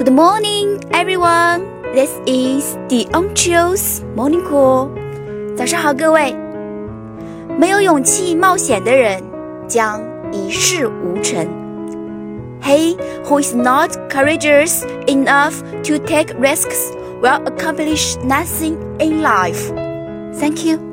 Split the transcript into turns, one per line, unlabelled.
Good morning, everyone. This is the Onchio's Morning Call. 早上好，各位。没有勇气冒险的人将一事无成。He who is not courageous enough to take risks will accomplish nothing in life. Thank you.